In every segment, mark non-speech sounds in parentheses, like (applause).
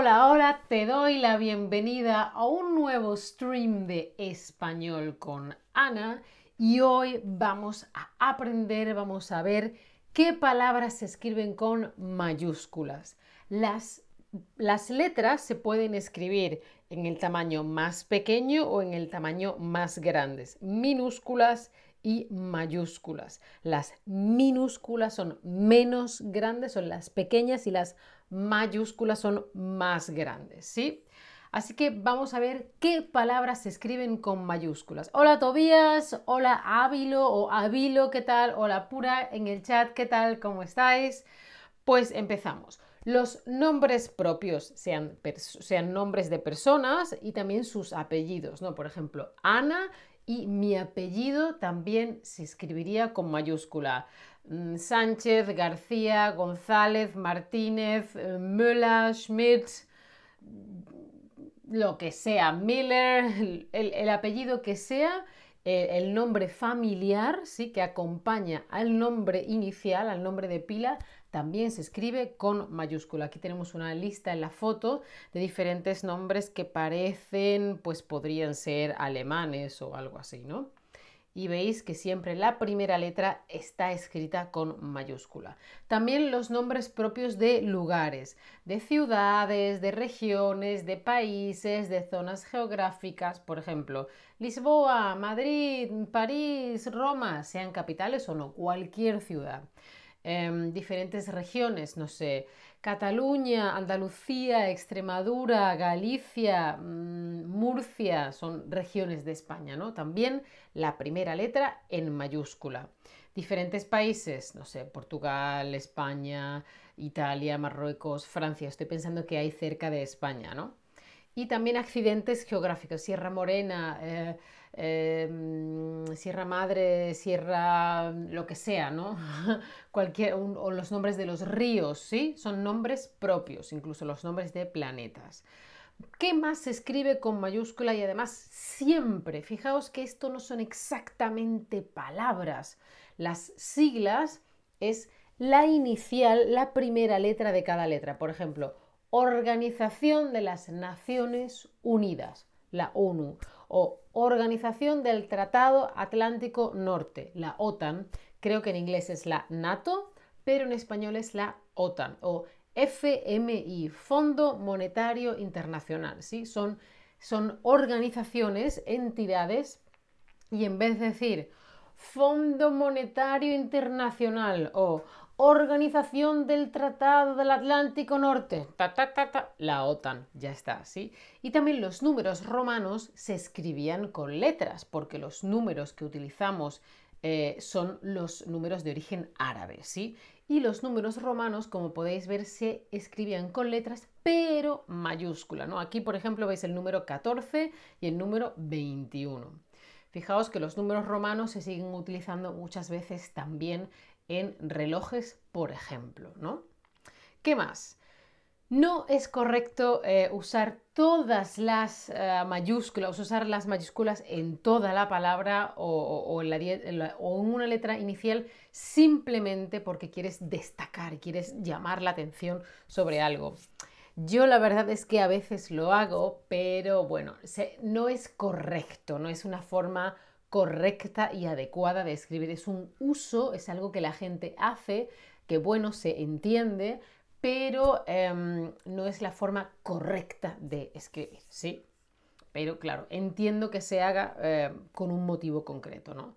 Hola, hola, te doy la bienvenida a un nuevo stream de español con Ana y hoy vamos a aprender, vamos a ver qué palabras se escriben con mayúsculas. Las, las letras se pueden escribir en el tamaño más pequeño o en el tamaño más grandes, minúsculas y mayúsculas. Las minúsculas son menos grandes, son las pequeñas y las mayúsculas son más grandes, ¿sí? Así que vamos a ver qué palabras se escriben con mayúsculas. Hola Tobías, hola Ávilo o Avilo, ¿qué tal? Hola Pura en el chat, ¿qué tal? ¿Cómo estáis? Pues empezamos. Los nombres propios, sean, sean nombres de personas y también sus apellidos, ¿no? Por ejemplo, Ana y mi apellido también se escribiría con mayúscula. Mm, Sánchez, García, González, Martínez, eh, Müller, Schmidt, lo que sea, Miller, el, apellido que sea, eh, el nombre familiar, sí, que acompaña al nombre inicial, al nombre de pila, también se escribe con mayúscula. Aquí tenemos una lista en la foto de diferentes nombres que parecen, pues podrían ser alemanes o algo así, ¿no? Y veis que siempre la primera letra está escrita con mayúscula. También los nombres propios de lugares, de ciudades, de regiones, de países, de zonas geográficas, por ejemplo, Lisboa, Madrid, París, Roma, sean capitales o no, cualquier ciudad. Em, diferentes regiones, no sé, Cataluña, Andalucía, Extremadura, Galicia, mm, Murcia, son regiones de España, ¿no? También la primera letra en mayúscula. Diferentes países, no sé, Portugal, España, Italia, Marruecos, Francia, estoy pensando que hay cerca de España, ¿no? Y también accidentes geográficos, Sierra Morena, eh, Em, Sierra Madre, Sierra lo que sea, ¿no? (laughs) Cualquier, o los nombres de los ríos, ¿sí? Son nombres propios, incluso los nombres de planetas. ¿Qué más se escribe con mayúscula y además siempre? Fijaos que esto no son exactamente palabras. Las siglas es la inicial, la primera letra de cada letra. Por ejemplo, Organización de las Naciones Unidas, la ONU o Organización del Tratado Atlántico Norte, la OTAN. Creo que en inglés es la NATO, pero en español es la OTAN o FMI, Fondo Monetario Internacional. ¿sí? Son, son organizaciones, entidades, y en vez de decir Fondo Monetario Internacional o Organización del Tratado del Atlántico Norte, la OTAN, ya está, ¿sí? Y también los números romanos se escribían con letras, porque los números que utilizamos eh, son los números de origen árabe, ¿sí? Y los números romanos, como podéis ver, se escribían con letras, pero mayúscula, ¿no? Aquí, por ejemplo, veis el número 14 y el número 21. Fijaos que los números romanos se siguen utilizando muchas veces también en relojes, por ejemplo, ¿no? ¿Qué más? No es correcto eh, usar todas las eh, mayúsculas, usar las mayúsculas en toda la palabra o, en o, en una letra inicial simplemente porque quieres destacar, quieres llamar la atención sobre algo. Yo la verdad es que a veces lo hago, pero bueno, no es correcto, no es una forma correcta y adecuada de escribir. Es un uso, es algo que la gente hace, que bueno, se entiende, pero em, no es la forma correcta de escribir, ¿sí? Pero claro, entiendo que se haga em, con un motivo concreto, ¿no?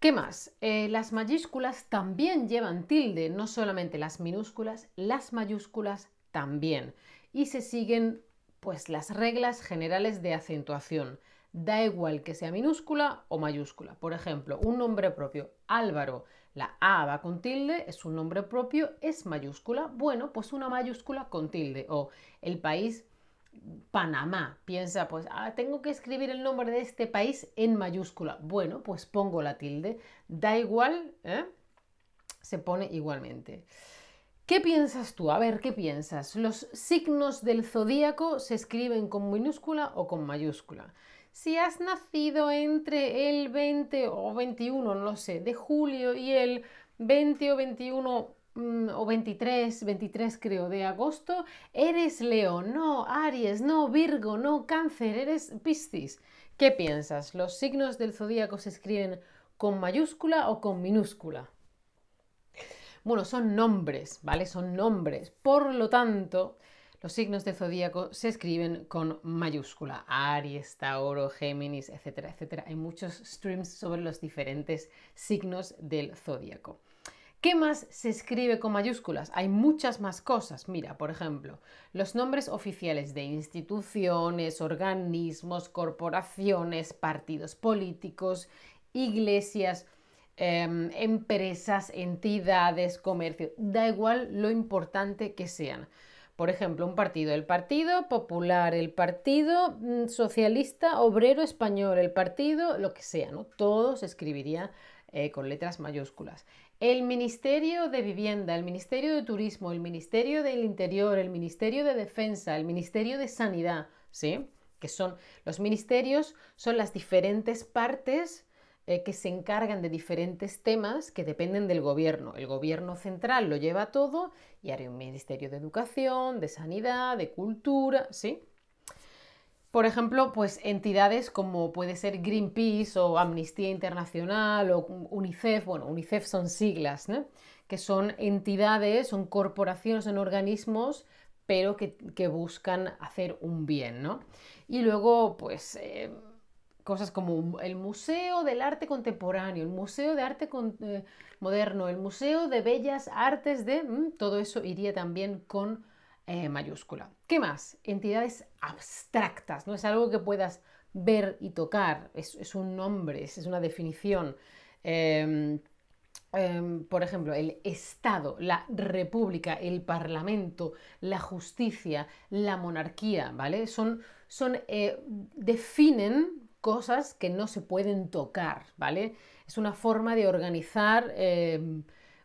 ¿Qué más? Eh, las mayúsculas también llevan tilde, no solamente las minúsculas, las mayúsculas también. Y se siguen pues las reglas generales de acentuación. Da igual que sea minúscula o mayúscula. Por ejemplo, un nombre propio, Álvaro, la A va con tilde, es un nombre propio, es mayúscula. Bueno, pues una mayúscula con tilde. O el país Panamá. Piensa, pues, ah, tengo que escribir el nombre de este país en mayúscula. Bueno, pues pongo la tilde. Da igual, ¿eh? se pone igualmente. ¿Qué piensas tú? A ver, ¿qué piensas? ¿Los signos del zodíaco se escriben con minúscula o con mayúscula? Si has nacido entre el 20 o 21, no sé, de julio y el 20 o 21 mm, o 23, 23 creo, de agosto, eres Leo, no, Aries, no, Virgo, no, Cáncer, eres Piscis. ¿Qué piensas? ¿Los signos del zodíaco se escriben con mayúscula o con minúscula? Bueno, son nombres, ¿vale? Son nombres. Por lo tanto, los signos del zodíaco se escriben con mayúscula. Aries, Tauro, Géminis, etcétera, etcétera. Hay muchos streams sobre los diferentes signos del zodíaco. ¿Qué más se escribe con mayúsculas? Hay muchas más cosas. Mira, por ejemplo, los nombres oficiales de instituciones, organismos, corporaciones, partidos políticos, iglesias, em, empresas, entidades, comercio. Da igual lo importante que sean. Por ejemplo, un partido, el Partido Popular, el Partido mm, Socialista Obrero Español, el partido, lo que sea, ¿no? Todo se escribiría eh, con letras mayúsculas. El Ministerio de Vivienda, el Ministerio de Turismo, el Ministerio del Interior, el Ministerio de Defensa, el Ministerio de Sanidad, ¿sí? Que son los ministerios, son las diferentes partes eh, que se encargan de diferentes temas que dependen del gobierno. El gobierno central lo lleva todo y hay un Ministerio de Educación, de Sanidad, de Cultura, ¿sí? Por ejemplo, pues entidades como puede ser Greenpeace o Amnistía Internacional o UNICEF, bueno, UNICEF son siglas, que son entidades, son corporaciones, son organismos, pero que, buscan hacer un bien, ¿no? Y luego, pues, eh, cosas como el Museo del Arte Contemporáneo, el Museo de Arte eh, Moderno, el Museo de Bellas Artes de... Mm, todo eso iría también con eh, mayúscula. ¿Qué más? Entidades abstractas, no es algo que puedas ver y tocar, es, un nombre, es, una definición. Em, em, por ejemplo, el Estado, la República, el Parlamento, la justicia, la monarquía, ¿vale? Son, son eh, definen cosas que no se pueden tocar, ¿vale? Es una forma de organizar em,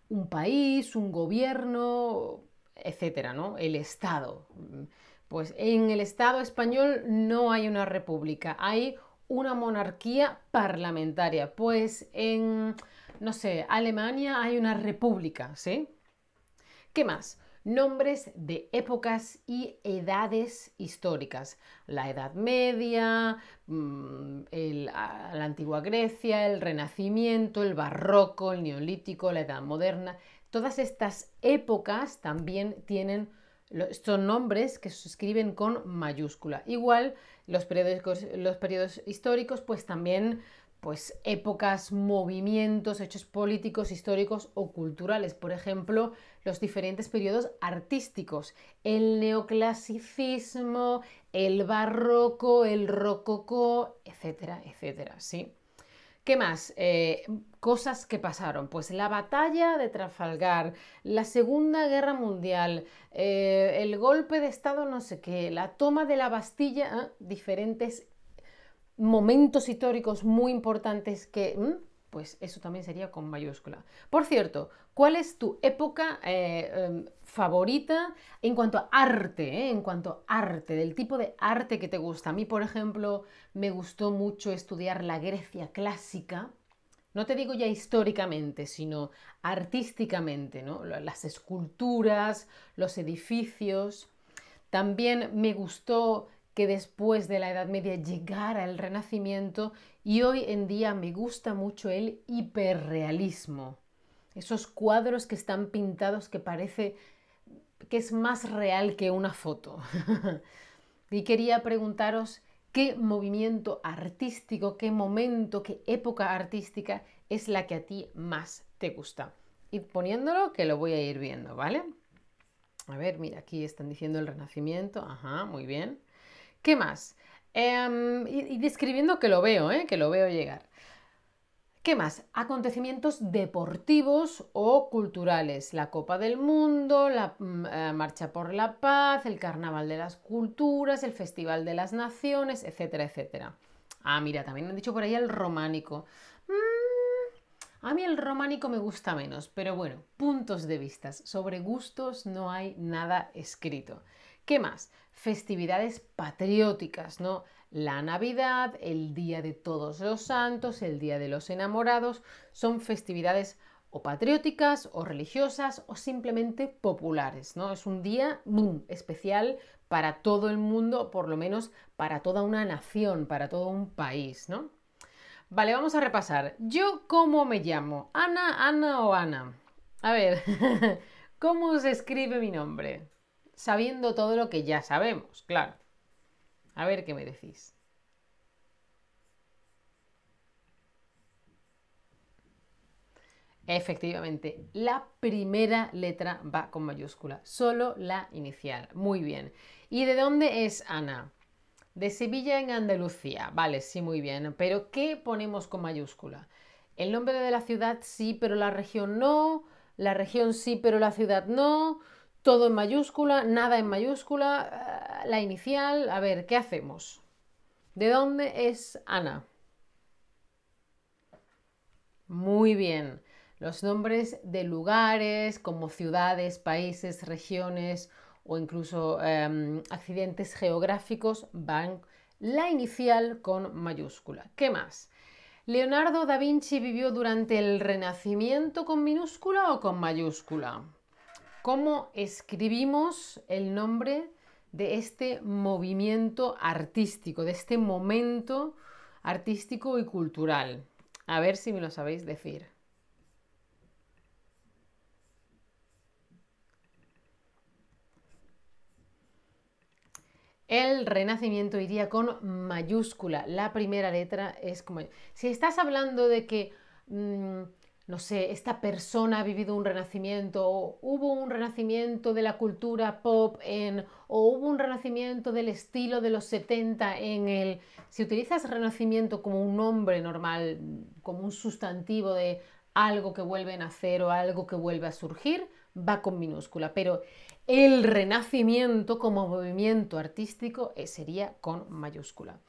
un país, un gobierno, etcétera, ¿no? El Estado. Pues en el Estado español no hay una república, hay una monarquía parlamentaria. Pues en, no sé, Alemania hay una república, ¿sí? ¿Qué más? Nombres de épocas y edades históricas. La Edad Media, mm, la antigua Grecia, el Renacimiento, el Barroco, el Neolítico, la Edad Moderna. Todas estas épocas también tienen estos nombres que se escriben con mayúscula. Igual los los periodos históricos pues también pues épocas, movimientos, hechos políticos, históricos o culturales. Por ejemplo, los diferentes periodos artísticos, el neoclasicismo, el barroco, el rococó, etcétera, etcétera, ¿sí? ¿Qué más? Eh, cosas que pasaron. Pues la batalla de Trafalgar, la Segunda Guerra Mundial, eh, el golpe de Estado no sé qué, la toma de la Bastilla, ¿eh? diferentes momentos históricos muy importantes que, pues eso también sería con mayúscula. Por cierto, ¿cuál es tu época eh, em, favorita en cuanto a arte? Eh? En cuanto a arte, del tipo de arte que te gusta. A mí, por ejemplo, me gustó mucho estudiar la Grecia clásica. No te digo ya históricamente, sino artísticamente, ¿no? Las esculturas, los edificios. También me gustó que después de la Edad Media llegara el Renacimiento y hoy en día me gusta mucho el hiperrealismo. Esos cuadros que están pintados que parece que es más real que una foto. (laughs) y quería preguntaros qué movimiento artístico, qué momento, qué época artística es la que a ti más te gusta. Y poniéndolo que lo voy a ir viendo, ¿vale? A ver, mira, aquí están diciendo el Renacimiento. Ajá, muy bien. ¿Qué más? Em, y, describiendo que lo veo, ¿eh? que lo veo llegar. ¿Qué más? Acontecimientos deportivos o culturales. La Copa del Mundo, la mm, eh, Marcha por la Paz, el Carnaval de las Culturas, el Festival de las Naciones, etcétera, etcétera. Ah, mira, también han dicho por ahí el románico. Mm, a mí el románico me gusta menos, pero bueno, puntos de vista. Sobre gustos no hay nada escrito. ¿Qué más? Festividades patrióticas, ¿no? La Navidad, el Día de Todos los Santos, el Día de los Enamorados, son festividades o patrióticas o religiosas o simplemente populares, ¿no? Es un día especial para todo el mundo, por lo menos para toda una nación, para todo un país, ¿no? Vale, vamos a repasar. ¿Yo cómo me llamo? ¿Ana, Ana o Ana? A ver, (laughs) ¿cómo se escribe mi nombre? Sabiendo todo lo que ya sabemos, claro. A ver qué me decís. Efectivamente, la primera letra va con mayúscula, solo la inicial. Muy bien. ¿Y de dónde es Ana? De Sevilla en Andalucía. Vale, sí, muy bien. Pero ¿qué ponemos con mayúscula? El nombre de la ciudad sí, pero la región no. La región sí, pero la ciudad no. Todo en mayúscula, nada en mayúscula. Eh, la inicial. A ver, ¿qué hacemos? ¿De dónde es Ana? Muy bien los nombres de lugares como ciudades, países, regiones o incluso em, accidentes geográficos van la inicial con mayúscula. ¿Qué más? ¿Leonardo da Vinci vivió durante el Renacimiento con minúscula o con mayúscula? ¿Cómo escribimos el nombre de este movimiento artístico, de este momento artístico y cultural? A ver si me lo sabéis decir. El renacimiento iría con mayúscula. La primera letra es como... Si estás hablando de que, mm, no sé, esta persona ha vivido un renacimiento, o hubo un renacimiento de la cultura pop en, o hubo un renacimiento del estilo de los 70 en el... Si utilizas renacimiento como un nombre normal, como un sustantivo de algo que vuelve a nacer o algo que vuelve a surgir, va con minúscula. Pero el renacimiento como movimiento artístico eh, sería con mayúscula.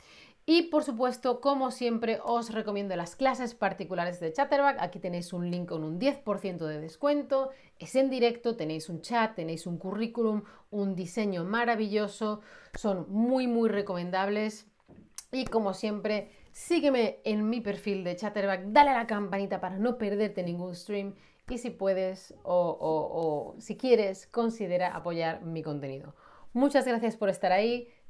Y por supuesto, como siempre, os recomiendo las clases particulares de Chatterback. Aquí tenéis un link con un 10% de descuento. Es en directo, tenéis un chat, tenéis un currículum, un diseño maravilloso. Son muy, muy recomendables. Y como siempre, sígueme en mi perfil de Chatterback, dale a la campanita para no perderte ningún stream y si puedes o, si quieres, considera apoyar mi contenido. Muchas gracias por estar ahí.